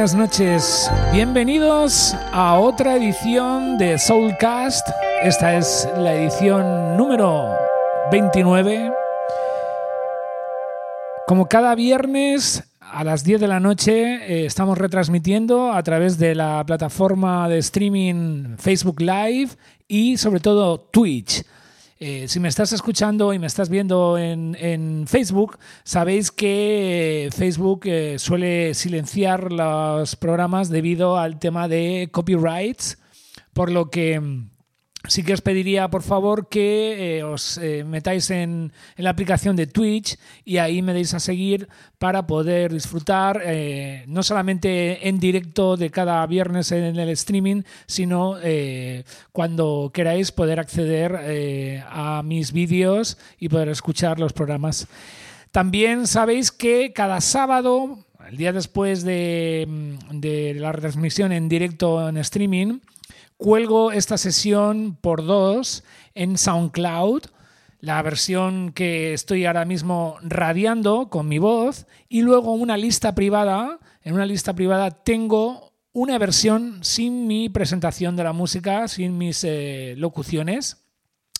Buenas noches, bienvenidos a otra edición de Soulcast. Esta es la edición número 29. Como cada viernes a las 10 de la noche eh, estamos retransmitiendo a través de la plataforma de streaming Facebook Live y sobre todo Twitch. Eh, si me estás escuchando y me estás viendo en, Facebook, sabéis que eh, Facebook eh, suele silenciar los programas debido al tema de copyrights, por lo que mm, sí que os pediría, por favor, que eh, os eh, metáis en, la aplicación de Twitch y ahí me deis a seguir para poder disfrutar eh, no solamente en directo de cada viernes en el streaming, sino cuando queráis poder acceder a mis vídeos y poder escuchar los programas. También sabéis que cada sábado, el día después de, de la retransmisión en directo en streaming, Cuelgo esta sesión por dos en SoundCloud, la versión que estoy ahora mismo radiando con mi voz, y luego una lista privada. En una lista privada tengo una versión sin mi presentación de la música, sin mis eh, locuciones,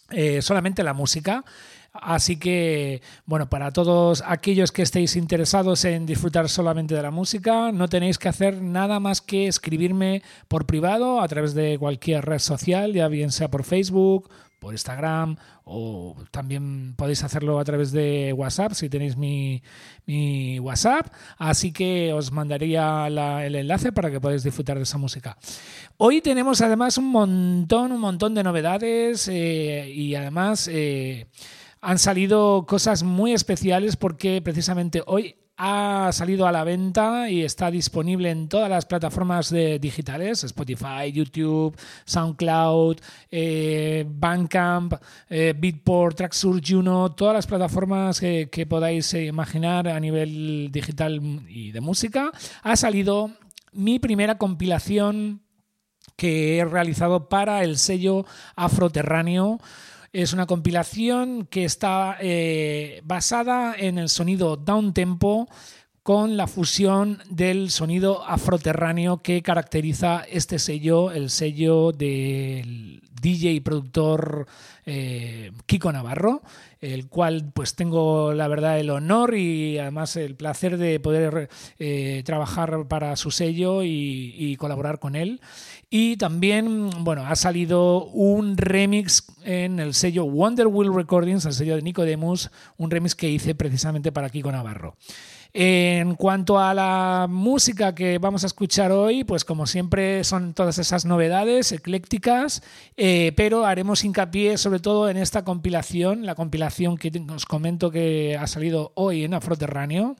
eh, solamente la música. Así que, bueno, para todos aquellos que estéis interesados en disfrutar solamente de la música, no tenéis que hacer nada más que escribirme por privado a través de cualquier red social, ya bien sea por Facebook, por Instagram o también podéis hacerlo a través de WhatsApp si tenéis mi, WhatsApp. Así que os mandaría el enlace para que podáis disfrutar de esa música. Hoy tenemos además un montón, un montón de novedades eh, y además... Eh, han salido cosas muy especiales porque precisamente hoy ha salido a la venta y está disponible en todas las plataformas digitales, Spotify, YouTube, SoundCloud, eh, Bandcamp, eh, Beatport, Tracksource, Juno, todas las plataformas que, que podáis imaginar a nivel digital y de música. Ha salido mi primera compilación que he realizado para el sello Afroterráneo. Es una compilación que está eh, basada en el sonido down tempo con la fusión del sonido afroterráneo que caracteriza este sello, el sello del DJ y productor eh, Kiko Navarro, el cual pues tengo la verdad el honor y además el placer de poder eh, trabajar para su sello y colaborar con él. Y también, bueno, ha salido un remix en el sello Wonder Wheel Recordings, el sello de Nico Demus, un remix que hice precisamente para Kiko Navarro. En cuanto a la música que vamos a escuchar hoy, pues como siempre son todas esas novedades eclécticas, eh, pero haremos hincapié sobre todo en esta compilación, la compilación que os comento que ha salido hoy en Afroterráneo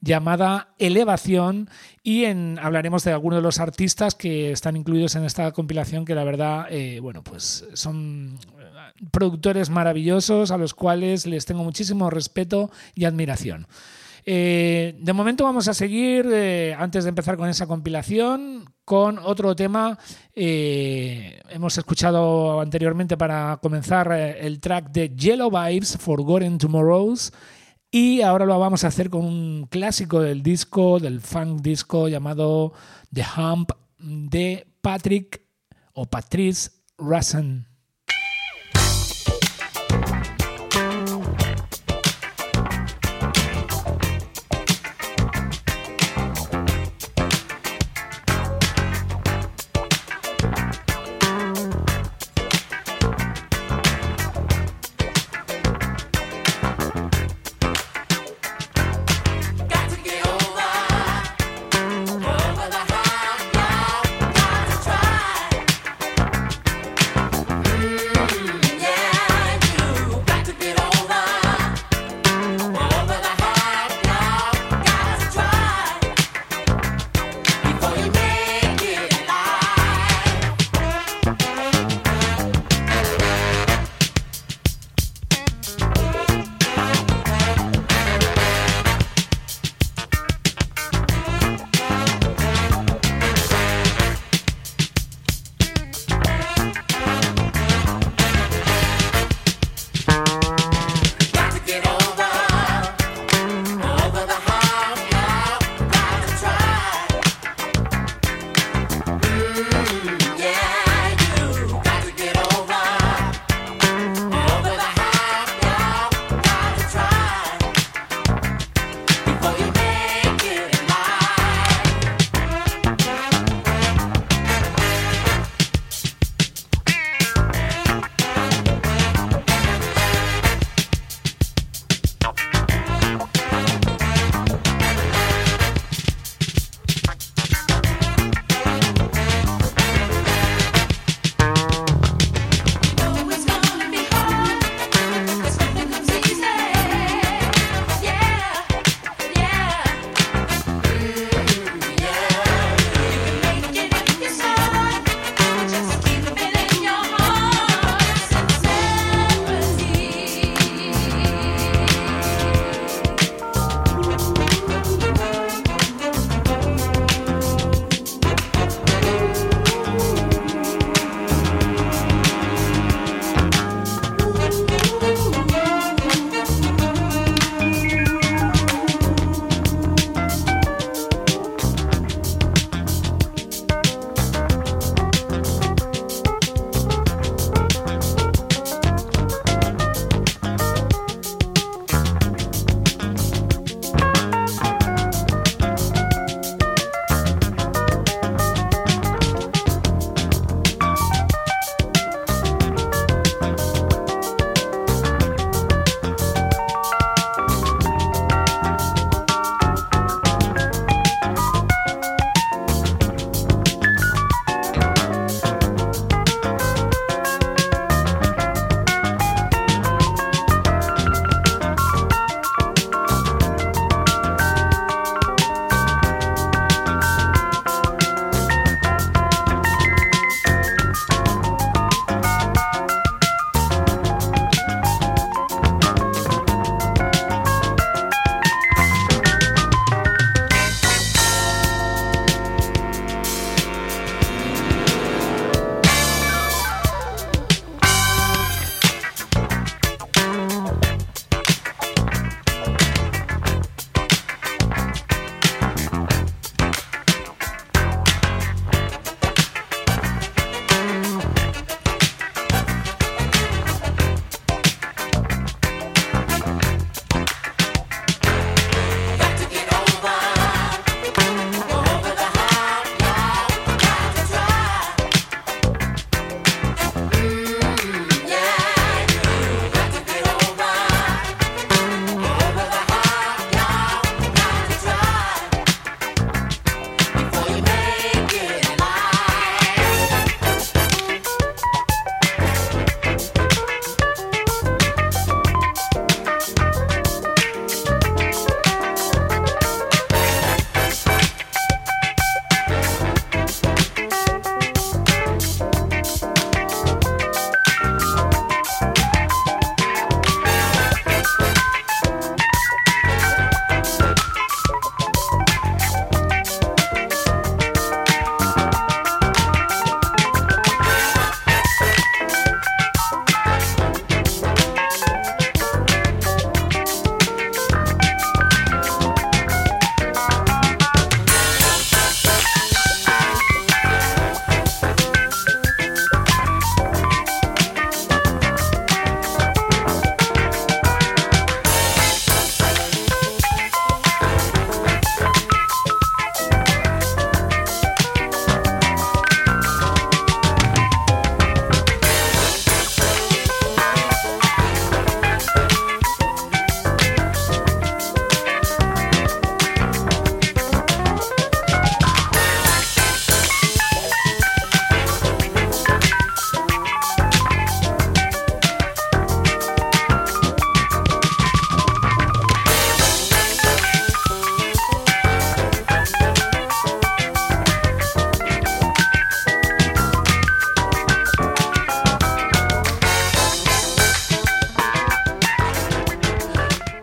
llamada Elevación y hablaremos de algunos de los artistas que están incluidos en esta compilación que la verdad, eh, bueno, pues son eh, productores maravillosos a los cuales les tengo muchísimo respeto y admiración. Eh, de momento vamos a seguir, antes de empezar con esa compilación, con otro tema. hemos escuchado anteriormente para comenzar el track de Yellow Vibes, Forgotten Tomorrows, y ahora lo vamos a hacer con un clásico del disco, del funk disco llamado The Hump de Patrick o Patrice Russen.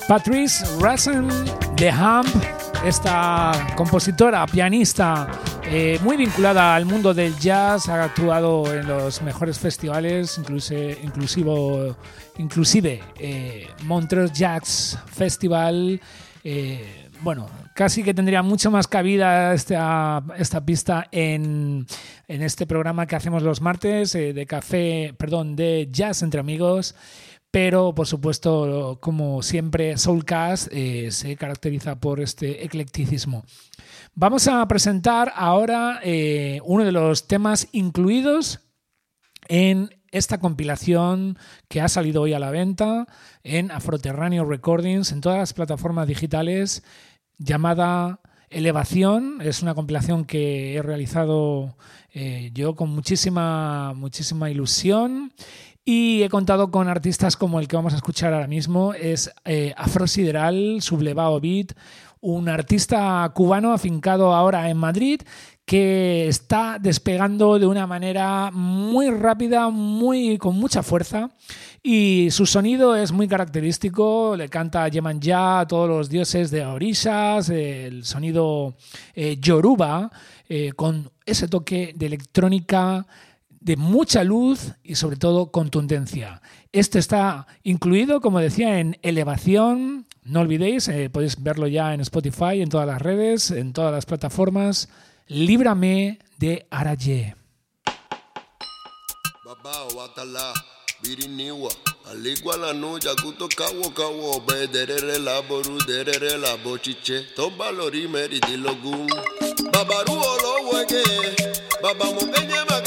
Patrice Rassen de Hump, esta compositora, pianista, eh, muy vinculada al mundo del jazz, ha actuado en los mejores festivales, inclusive, inclusivo, inclusive eh, Montreux Jazz Festival. Eh, bueno, casi que tendría mucho más cabida esta, esta pista en, en este programa que hacemos los martes de café, perdón, de jazz entre amigos pero por supuesto, como siempre, Soulcast eh, se caracteriza por este eclecticismo. Vamos a presentar ahora eh, uno de los temas incluidos en esta compilación que ha salido hoy a la venta en Afroterráneo Recordings, en todas las plataformas digitales, llamada Elevación. Es una compilación que he realizado eh, yo con muchísima, muchísima ilusión y he contado con artistas como el que vamos a escuchar ahora mismo, es eh, Afro Sideral, Sublevado Beat, un artista cubano afincado ahora en Madrid que está despegando de una manera muy rápida, muy con mucha fuerza. Y su sonido es muy característico, le canta Yemanjá a todos los dioses de orishas, el sonido eh, yoruba eh, con ese toque de electrónica de mucha luz y sobre todo contundencia. Esto está incluido, como decía, en elevación. No olvidéis, eh, podéis verlo ya en Spotify, en todas las redes, en todas las plataformas. Líbrame de Araye. biriniwa aligwa la nuya kuto kawo kawo be derere la boru derere la bochiche tomba lori meri dilogun babaru olo wege baba mo magenye obegu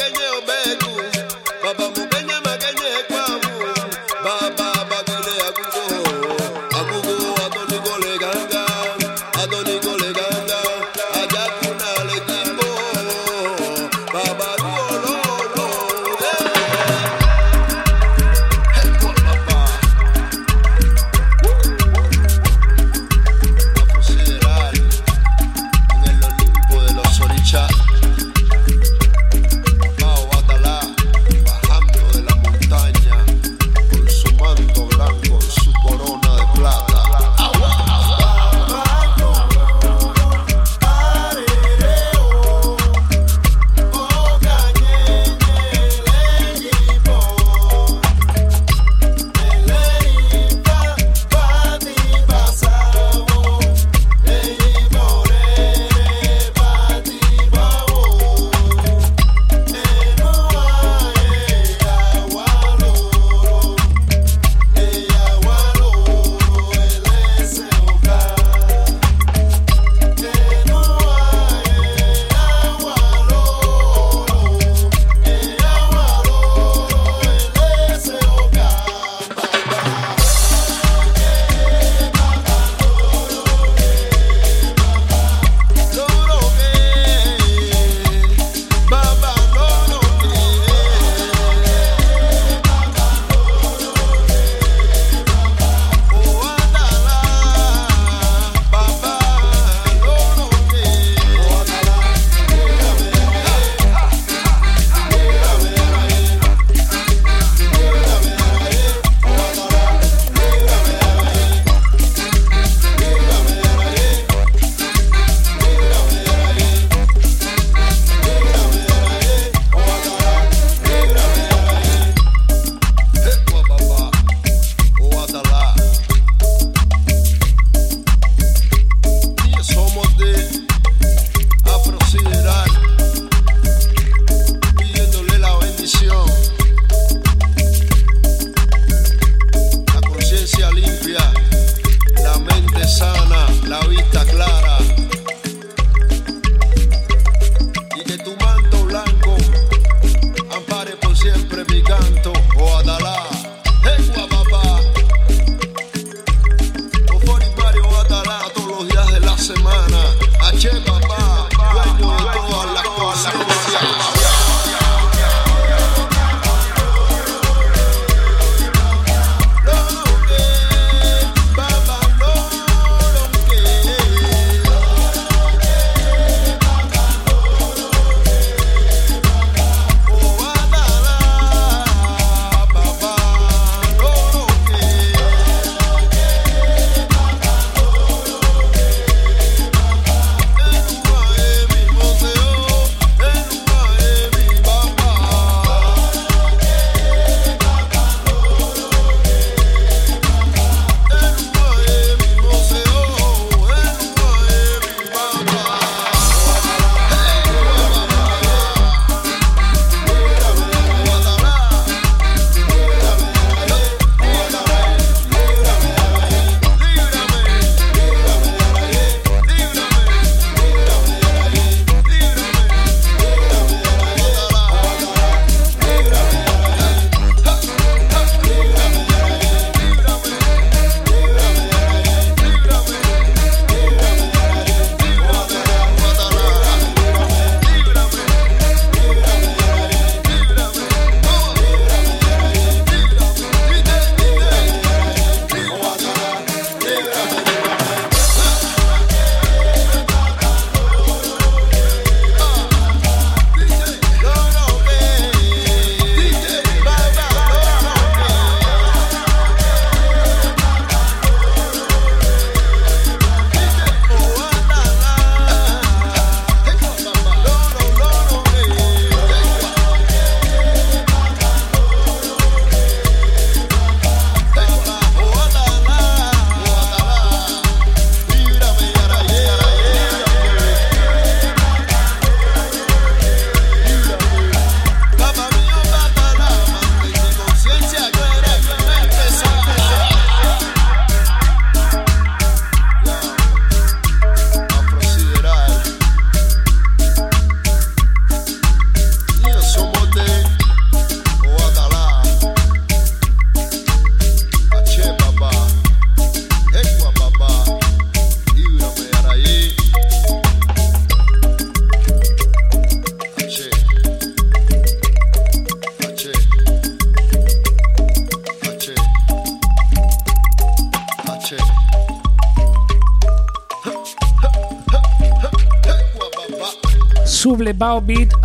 baba mo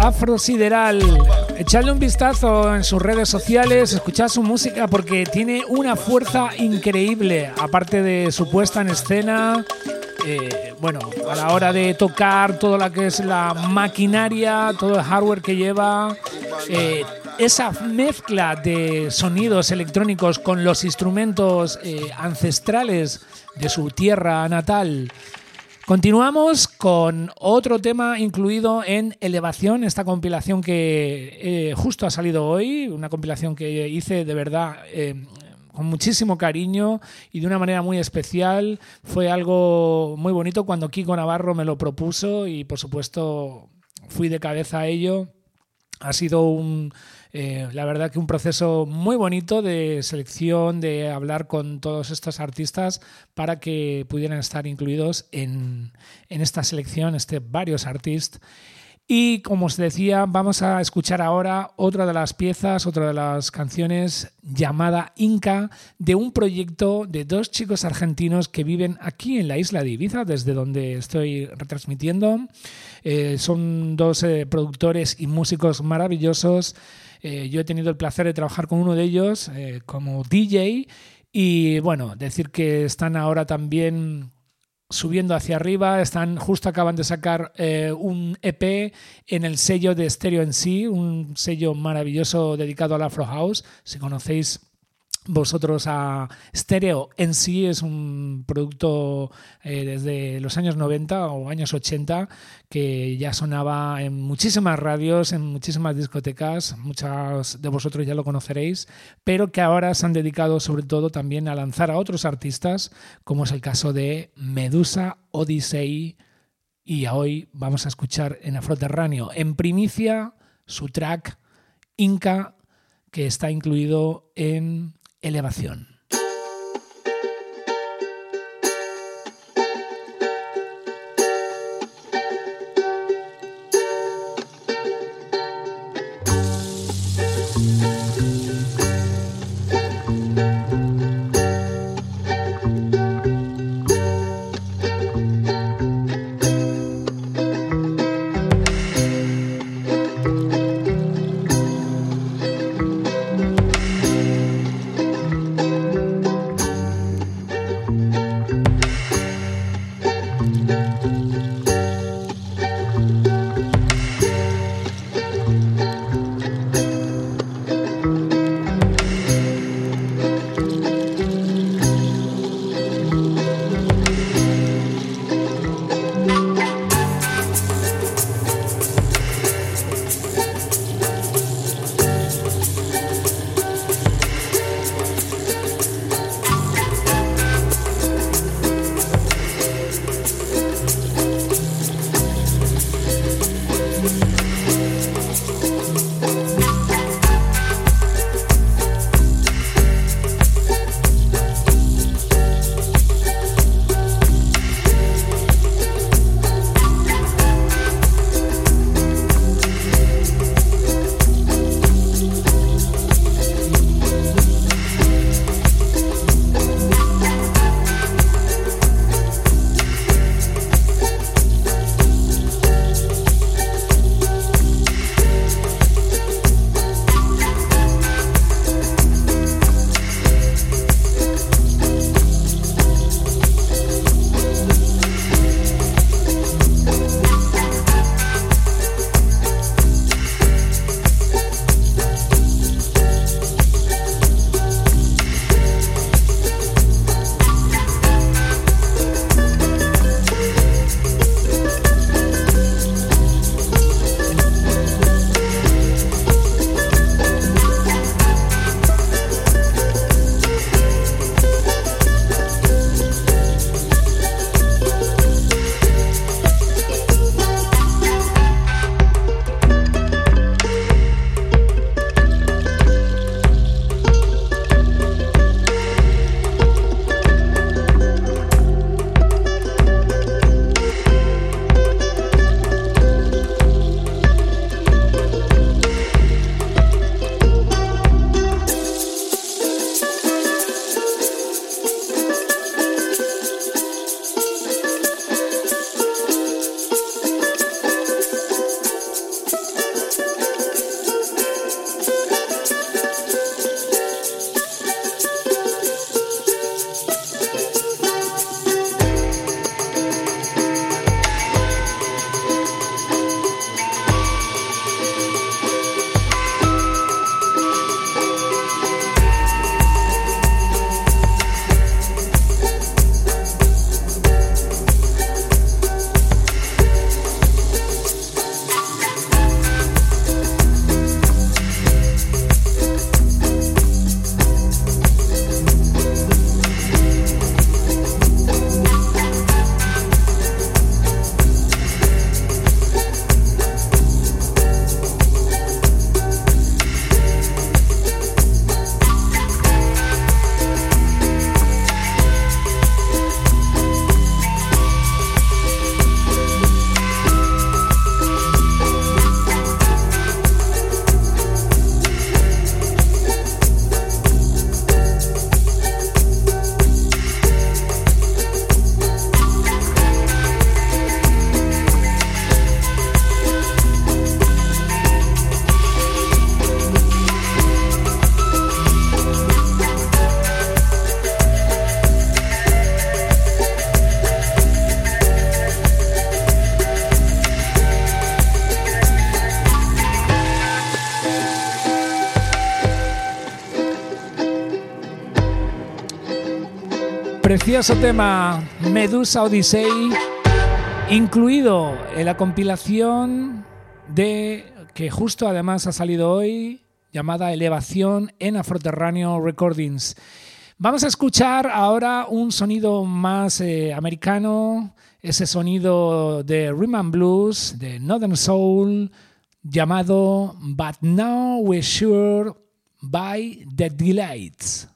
Beat Afro Sideral. Echadle un vistazo en sus redes sociales, escuchad su música porque tiene una fuerza increíble, aparte de su puesta en escena. Eh, bueno, a la hora de tocar todo lo que es la maquinaria, todo el hardware que lleva, eh, esa mezcla de sonidos electrónicos con los instrumentos eh, ancestrales de su tierra natal Continuamos con otro tema incluido en Elevación, esta compilación que eh, justo ha salido hoy, una compilación que hice de verdad eh, con muchísimo cariño y de una manera muy especial. Fue algo muy bonito cuando Kiko Navarro me lo propuso y por supuesto fui de cabeza a ello. Ha sido un, eh, la verdad que un proceso muy bonito de selección, de hablar con todos estos artistas para que pudieran estar incluidos en, esta selección, este varios artistas. Y como os decía, vamos a escuchar ahora otra de las piezas, otra de las canciones llamada Inca, de un proyecto de dos chicos argentinos que viven aquí en la isla de Ibiza, desde donde estoy retransmitiendo. Eh, son dos eh, productores y músicos maravillosos eh, yo he tenido el placer de trabajar con uno de ellos eh, como DJ y bueno, decir que están ahora también subiendo hacia arriba, están justo acaban de sacar eh, un EP en el sello de Stereo en sí, un sello maravilloso dedicado al Afro House. Si conocéis vosotros a Stereo en sí es un producto eh, desde los años 90 o años 80 que ya sonaba en muchísimas radios, en muchísimas discotecas, muchos de vosotros ya lo conoceréis, pero que ahora se han dedicado sobre todo también a lanzar a otros artistas, como es el caso de Medusa Odyssey y hoy vamos a escuchar en Afroterráneo. En primicia su track Inca que está incluido en elevación. Precioso tema Medusa Odyssey, incluido en la compilación de que justo además ha salido hoy, llamada Elevación en Afroterráneo Recordings. Vamos a escuchar ahora un sonido más eh, americano, ese sonido de Rhythm Blues, de Northern Soul, llamado But Now We're Sure by the Delights.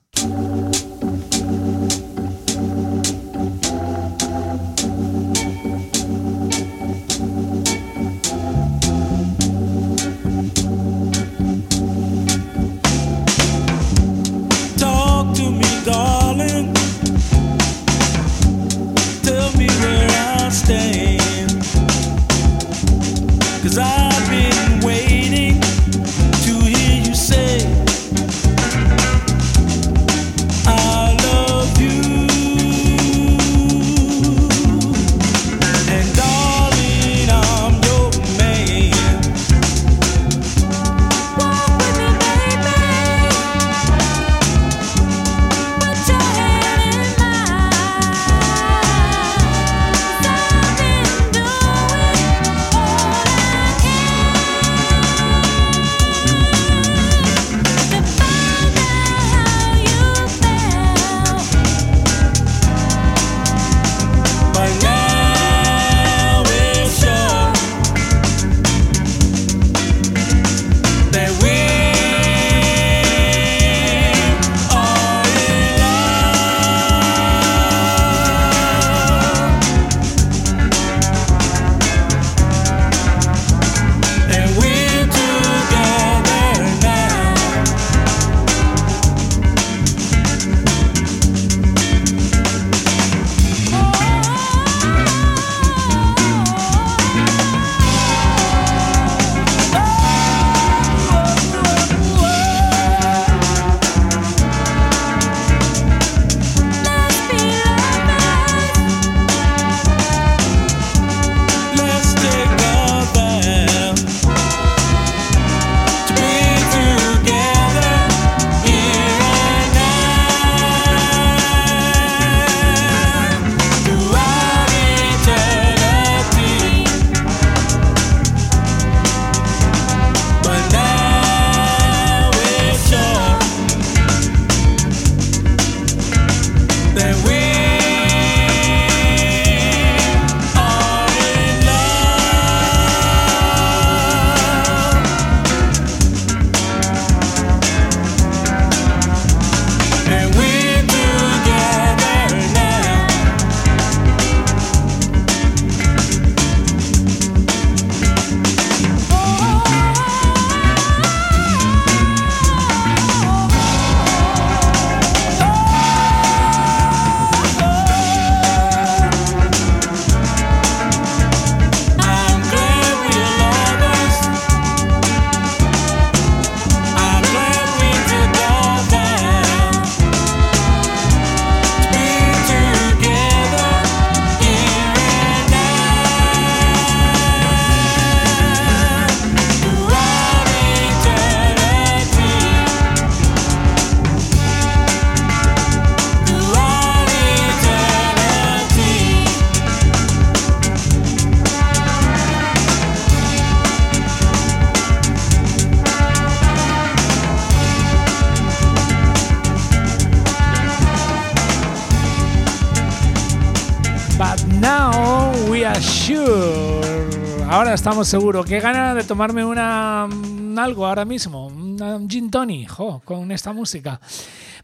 Estamos seguros. Qué ganas de tomarme una mm, algo ahora mismo, un gin tonic, con esta música.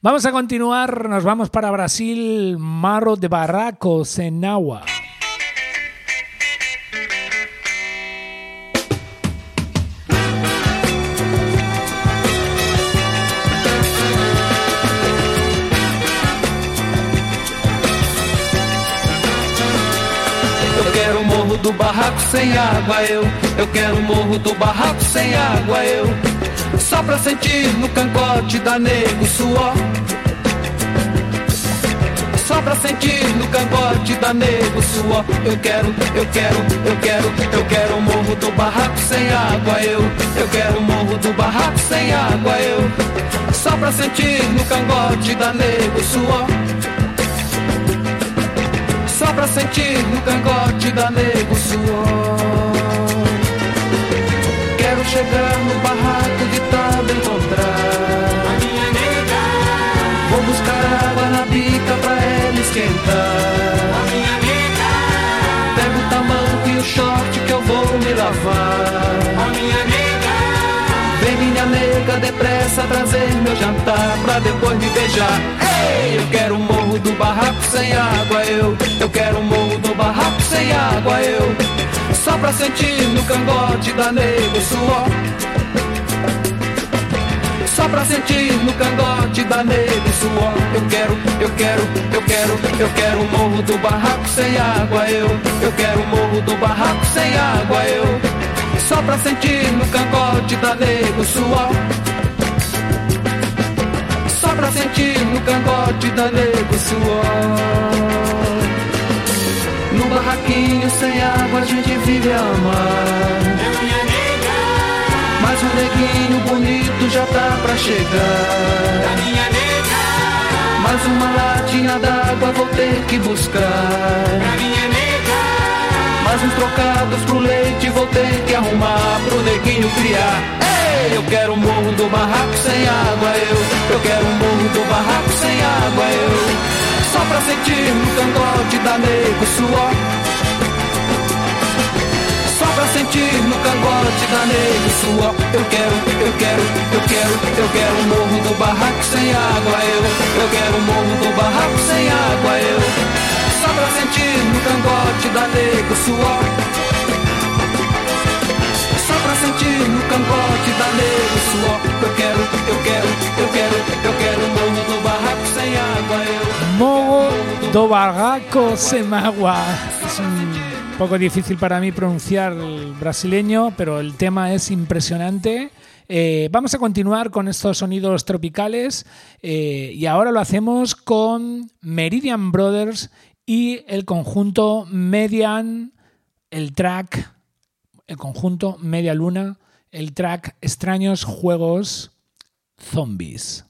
Vamos a continuar, nos vamos para Brasil, Marro de Barracos en agua. Do barraco sem água, eu. Eu quero o morro do barraco sem água, eu. Só pra sentir no cangote da nego suor. Só pra sentir no cangote da nego suor. Eu quero, eu quero, eu quero, eu quero o morro do barraco sem água, eu. Eu quero o morro do barraco sem água, eu. Só pra sentir no cangote da nego suor. Pra sentir no cangote da nego suor. Quero chegar no barraco de taba encontrar a minha nega. Vou buscar água na bica pra ela esquentar a minha nega. Pego o tamanco e o short que eu vou me lavar a minha nega. Vem minha nega depressa trazer meu jantar pra depois me beijar. Ei, eu quero o morro do barraco sem água, eu. Eu quero o morro do barraco sem água, eu. Só pra sentir no cangote da nego suor. Só pra sentir no cangote da nego suor. Eu quero, eu quero, eu quero, eu quero o morro do barraco sem água, eu. Eu quero o morro do barraco sem água, eu. Só pra sentir no cangote da nego suor Só pra sentir no cangote da nego suor No barraquinho sem água a gente vive a amar. Mas o neguinho bonito já tá pra chegar A minha nega. Mais uma latinha d'água vou ter que buscar A minha nega. Mais uns trocados pro leite vou ter que arrumar pro neguinho criar. Ei, eu quero o morro do barraco sem água, eu. Eu quero o morro do barraco sem água, eu. Só pra sentir no cangote da nego suor. Só pra sentir no cangote da nego suor. Eu quero, eu quero, eu quero, eu quero o morro do barraco sem água, eu. Eu quero o morro do barraco sem água, eu só pra sentir no cangote da nego suor. Só pra sentir no cangote da nego suor. Eu quero, eu quero, eu quero, eu quero morro do barraco sem água. Eu Morro do barraco sem agua. Es un poco difícil para mí pronunciar el brasileño, pero el tema es impresionante. Eh, vamos a continuar con estos sonidos tropicales eh, y ahora lo hacemos con Meridian Brothers y el conjunto Median, el track, el conjunto Media Luna, el track Extraños Juegos Zombies.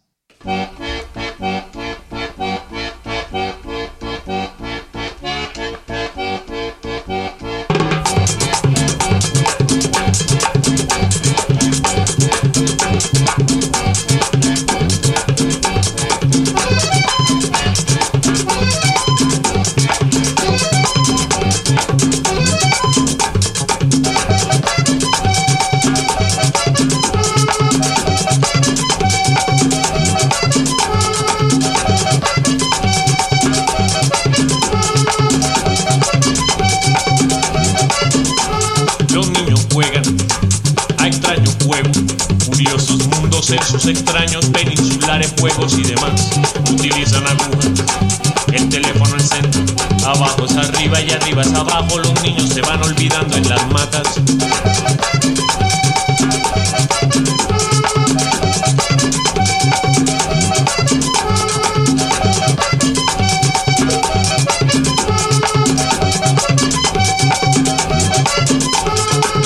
Arriba abajo. Los niños se van olvidando en las matas.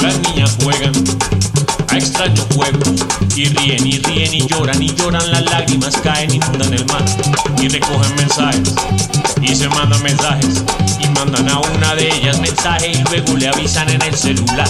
Las niñas juegan a extraños juegos y ríen y ríen y lloran y lloran, las lágrimas caen, inundan el mar y recogen mensajes y luego le avisan en el celular.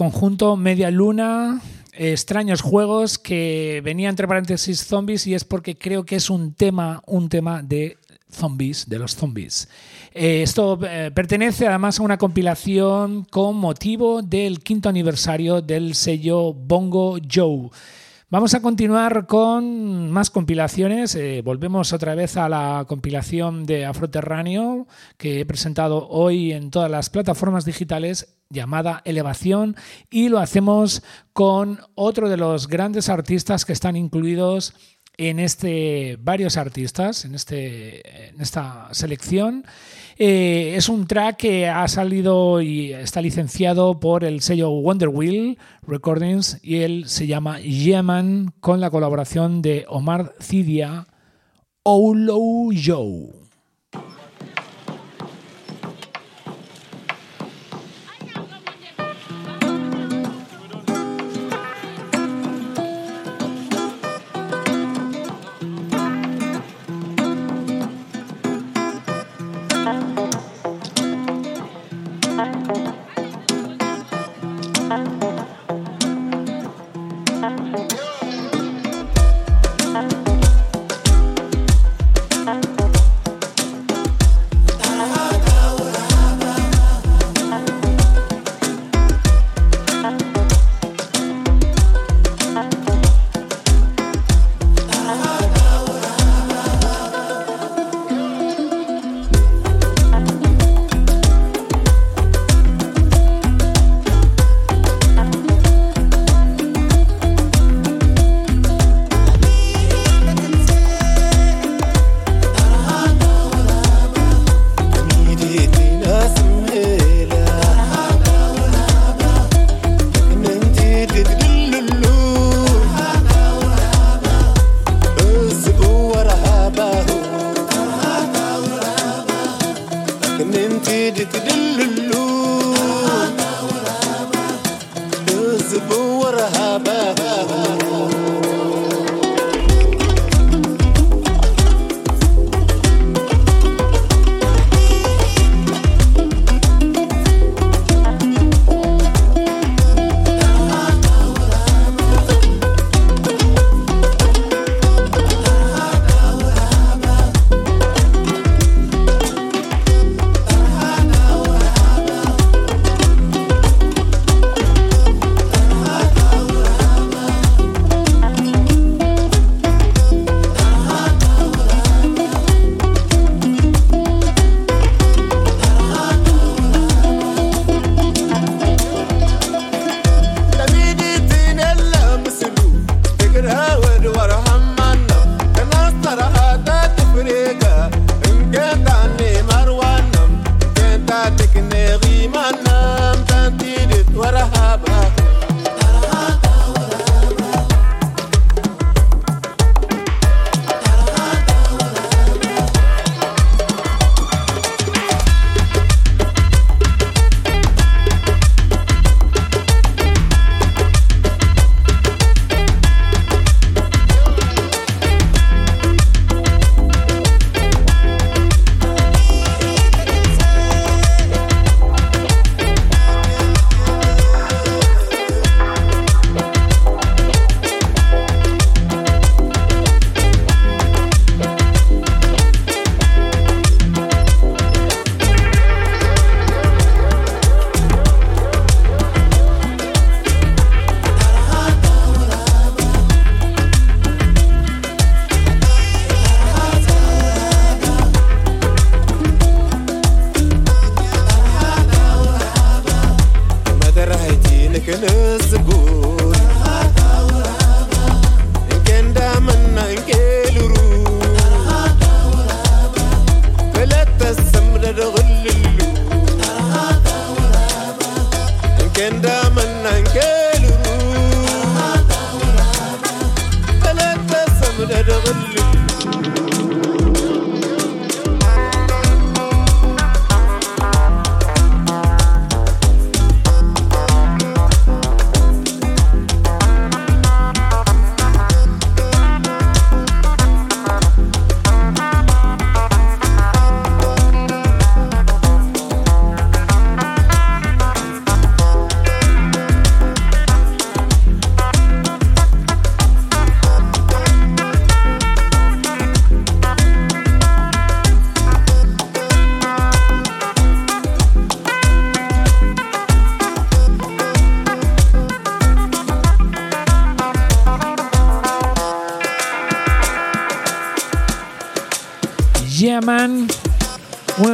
Conjunto Media Luna. Extraños juegos que venía entre paréntesis zombies y es porque creo que es un tema, un tema de zombies, de los zombies. Eh, esto eh, pertenece además a una compilación con motivo del quinto aniversario del sello Bongo Joe. Vamos a continuar con más compilaciones. Eh, volvemos otra vez a la compilación de Afroterráneo que he presentado hoy en todas las plataformas digitales llamada Elevación y lo hacemos con otro de los grandes artistas que están incluidos en este varios artistas en, este, en esta selección. Eh, es un track que ha salido y está licenciado por el sello Wonder Wheel Recordings y él se llama Yeman con la colaboración de Omar Cidia Olo Joe.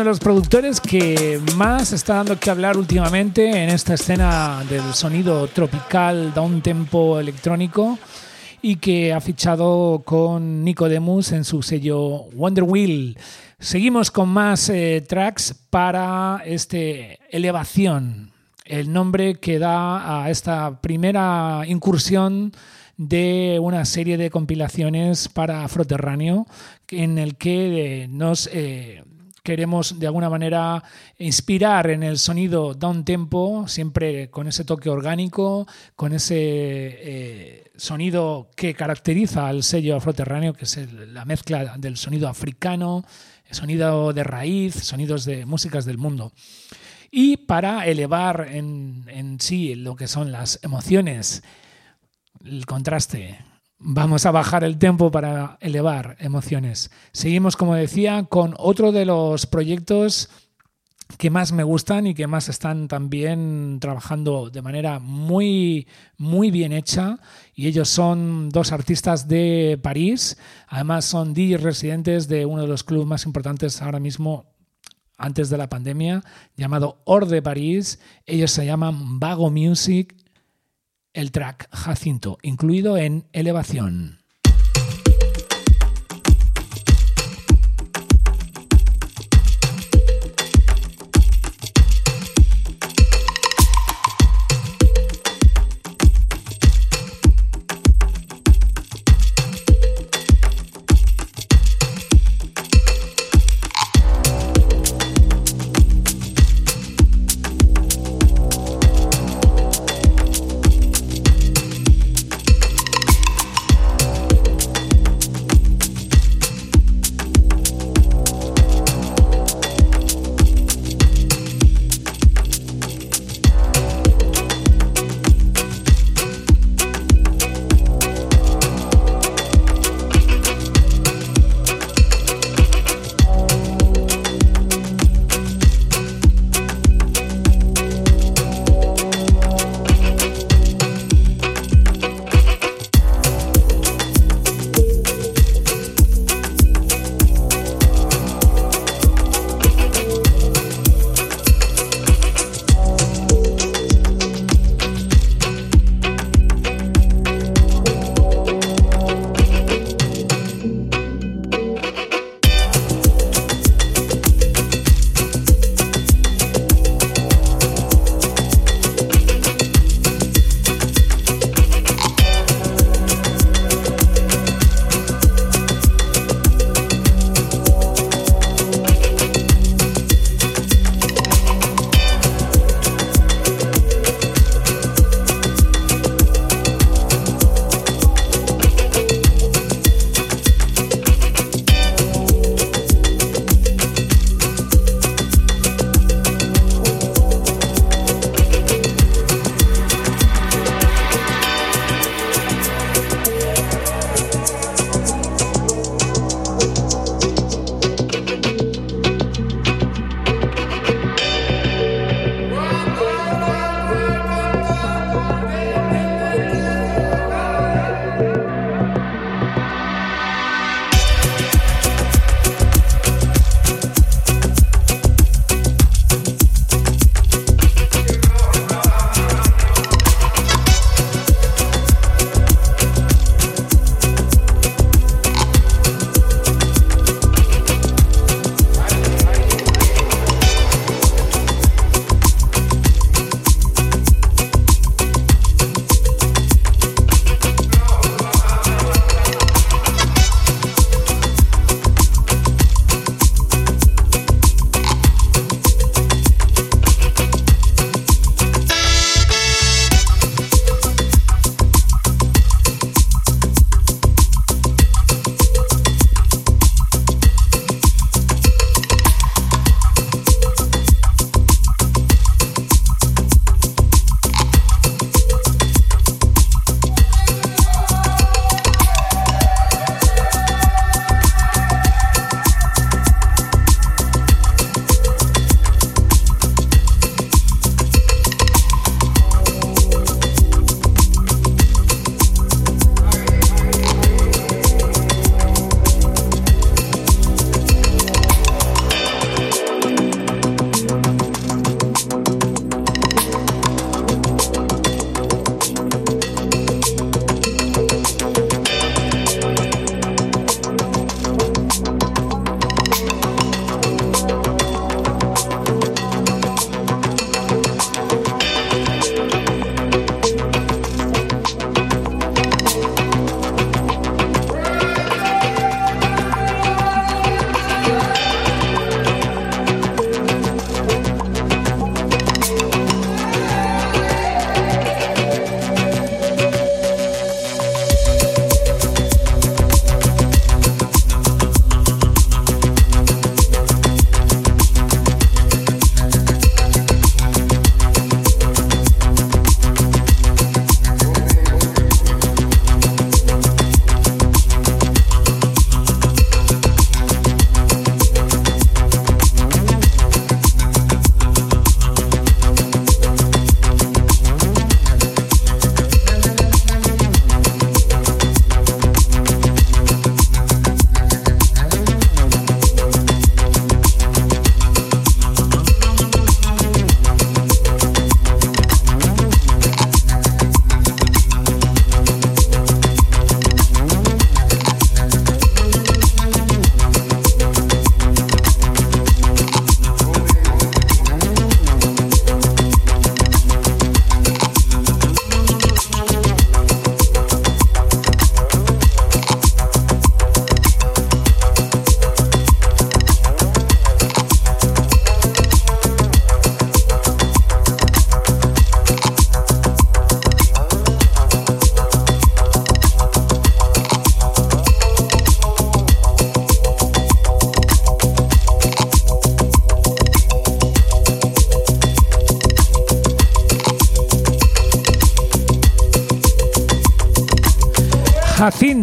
Los productores que más está dando que hablar últimamente en esta escena del sonido tropical, down tempo electrónico y que ha fichado con Nicodemus en su sello Wonder Wheel. Seguimos con más eh, tracks para este Elevación, el nombre que da a esta primera incursión de una serie de compilaciones para Afroterráneo en el que eh, nos eh, queremos de alguna manera inspirar en el sonido down tempo, siempre con ese toque orgánico, con ese eh, sonido que caracteriza al sello afroterráneo, que es la mezcla del sonido africano, sonido de raíz, sonidos de músicas del mundo. Y para elevar en sí lo que son las emociones, el contraste. Vamos a bajar el tempo para elevar emociones. Seguimos, como decía, con otro de los proyectos que más me gustan y que más están también trabajando de manera muy, muy bien hecha. Y ellos son dos artistas de París. Además, son DJs residentes de uno de los clubes más importantes ahora mismo antes de la pandemia, llamado Or de París. Ellos se llaman Vago Music el track Jacinto, incluido en Elevación.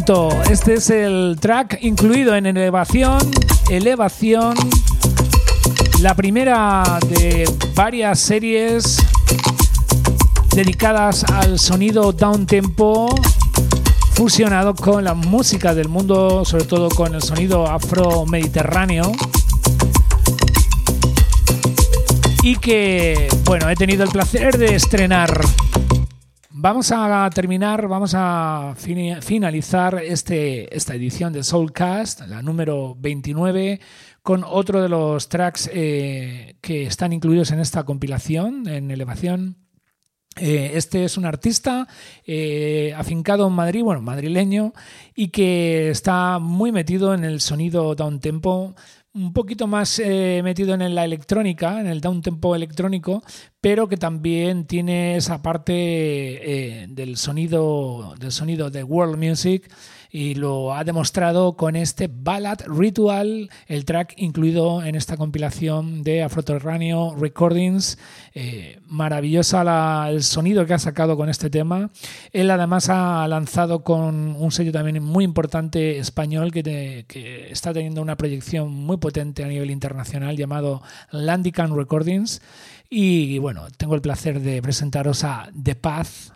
Jacinto. Este es el track incluido en Elevación. Elevación. La primera de varias series dedicadas al sonido down tempo fusionado con la música del mundo, sobre todo con el sonido afro-mediterráneo. Y que, bueno, he tenido el placer de estrenar. Vamos a terminar, vamos a finalizar este, esta edición de Soulcast, la número 29, con otro de los tracks eh, que están incluidos en esta compilación, en Elevación. Eh, este es un artista eh, afincado en Madrid, bueno, madrileño, y que está muy metido en el sonido down tempo, un poquito más eh, metido en la electrónica, en el down tempo electrónico, pero que también tiene esa parte del sonido del sonido de world music y lo ha demostrado con este Ballad Ritual, el track incluido en esta compilación de Afroterráneo Recordings. Eh, maravillosa el sonido que ha sacado con este tema. Él además ha lanzado con un sello también muy importante español que, que está teniendo una proyección muy potente a nivel internacional llamado Landican Recordings. Y bueno, tengo el placer de presentaros a The Path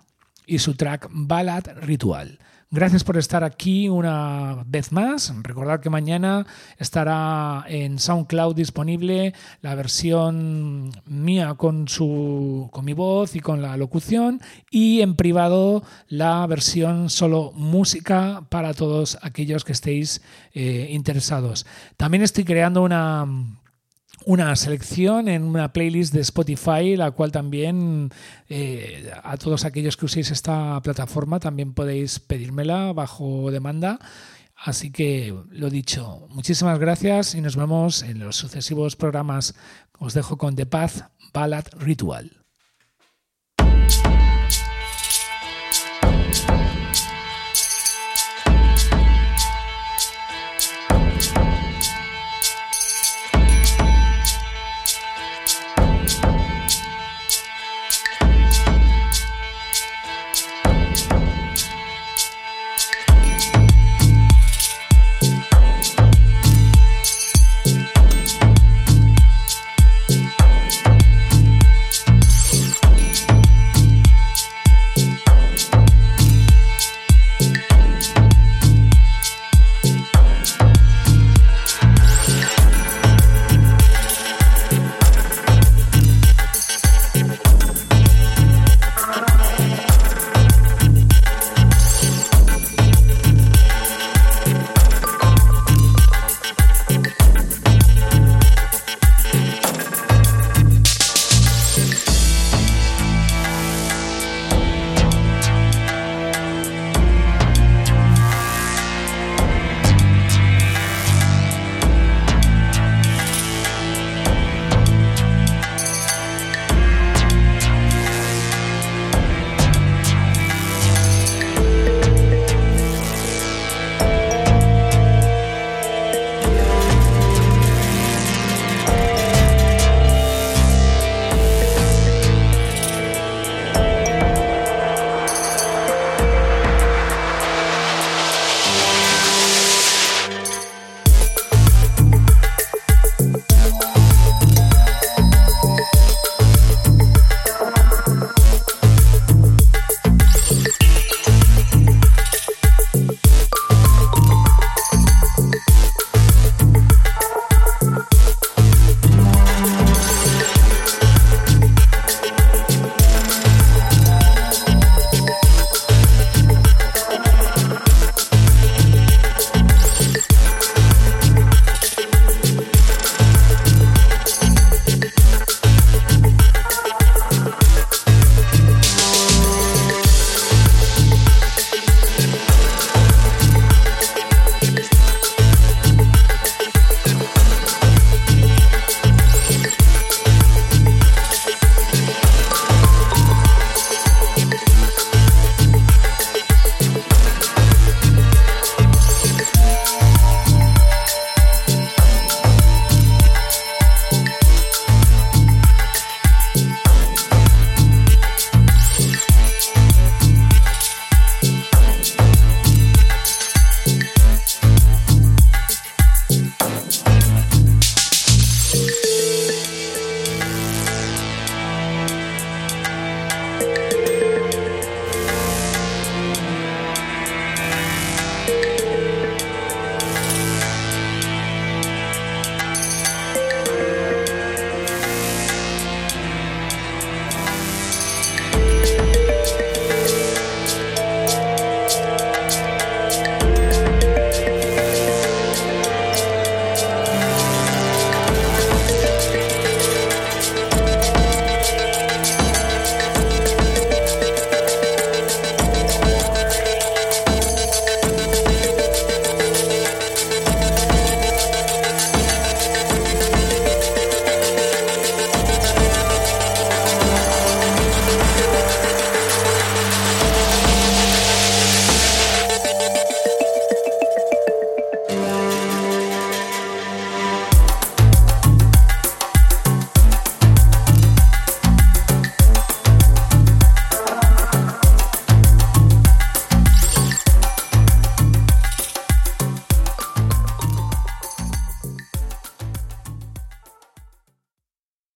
y su track Ballad Ritual. Gracias por estar aquí una vez más. Recordad que mañana estará en SoundCloud disponible la versión mía con, su, con mi voz y con la locución y en privado la versión solo música para todos aquellos que estéis eh, interesados. También estoy creando una una selección en una playlist de Spotify, la cual también eh, a todos aquellos que uséis esta plataforma también podéis pedírmela bajo demanda. Así que lo dicho, muchísimas gracias y nos vemos en los sucesivos programas. Os dejo con The Path Ballad Ritual.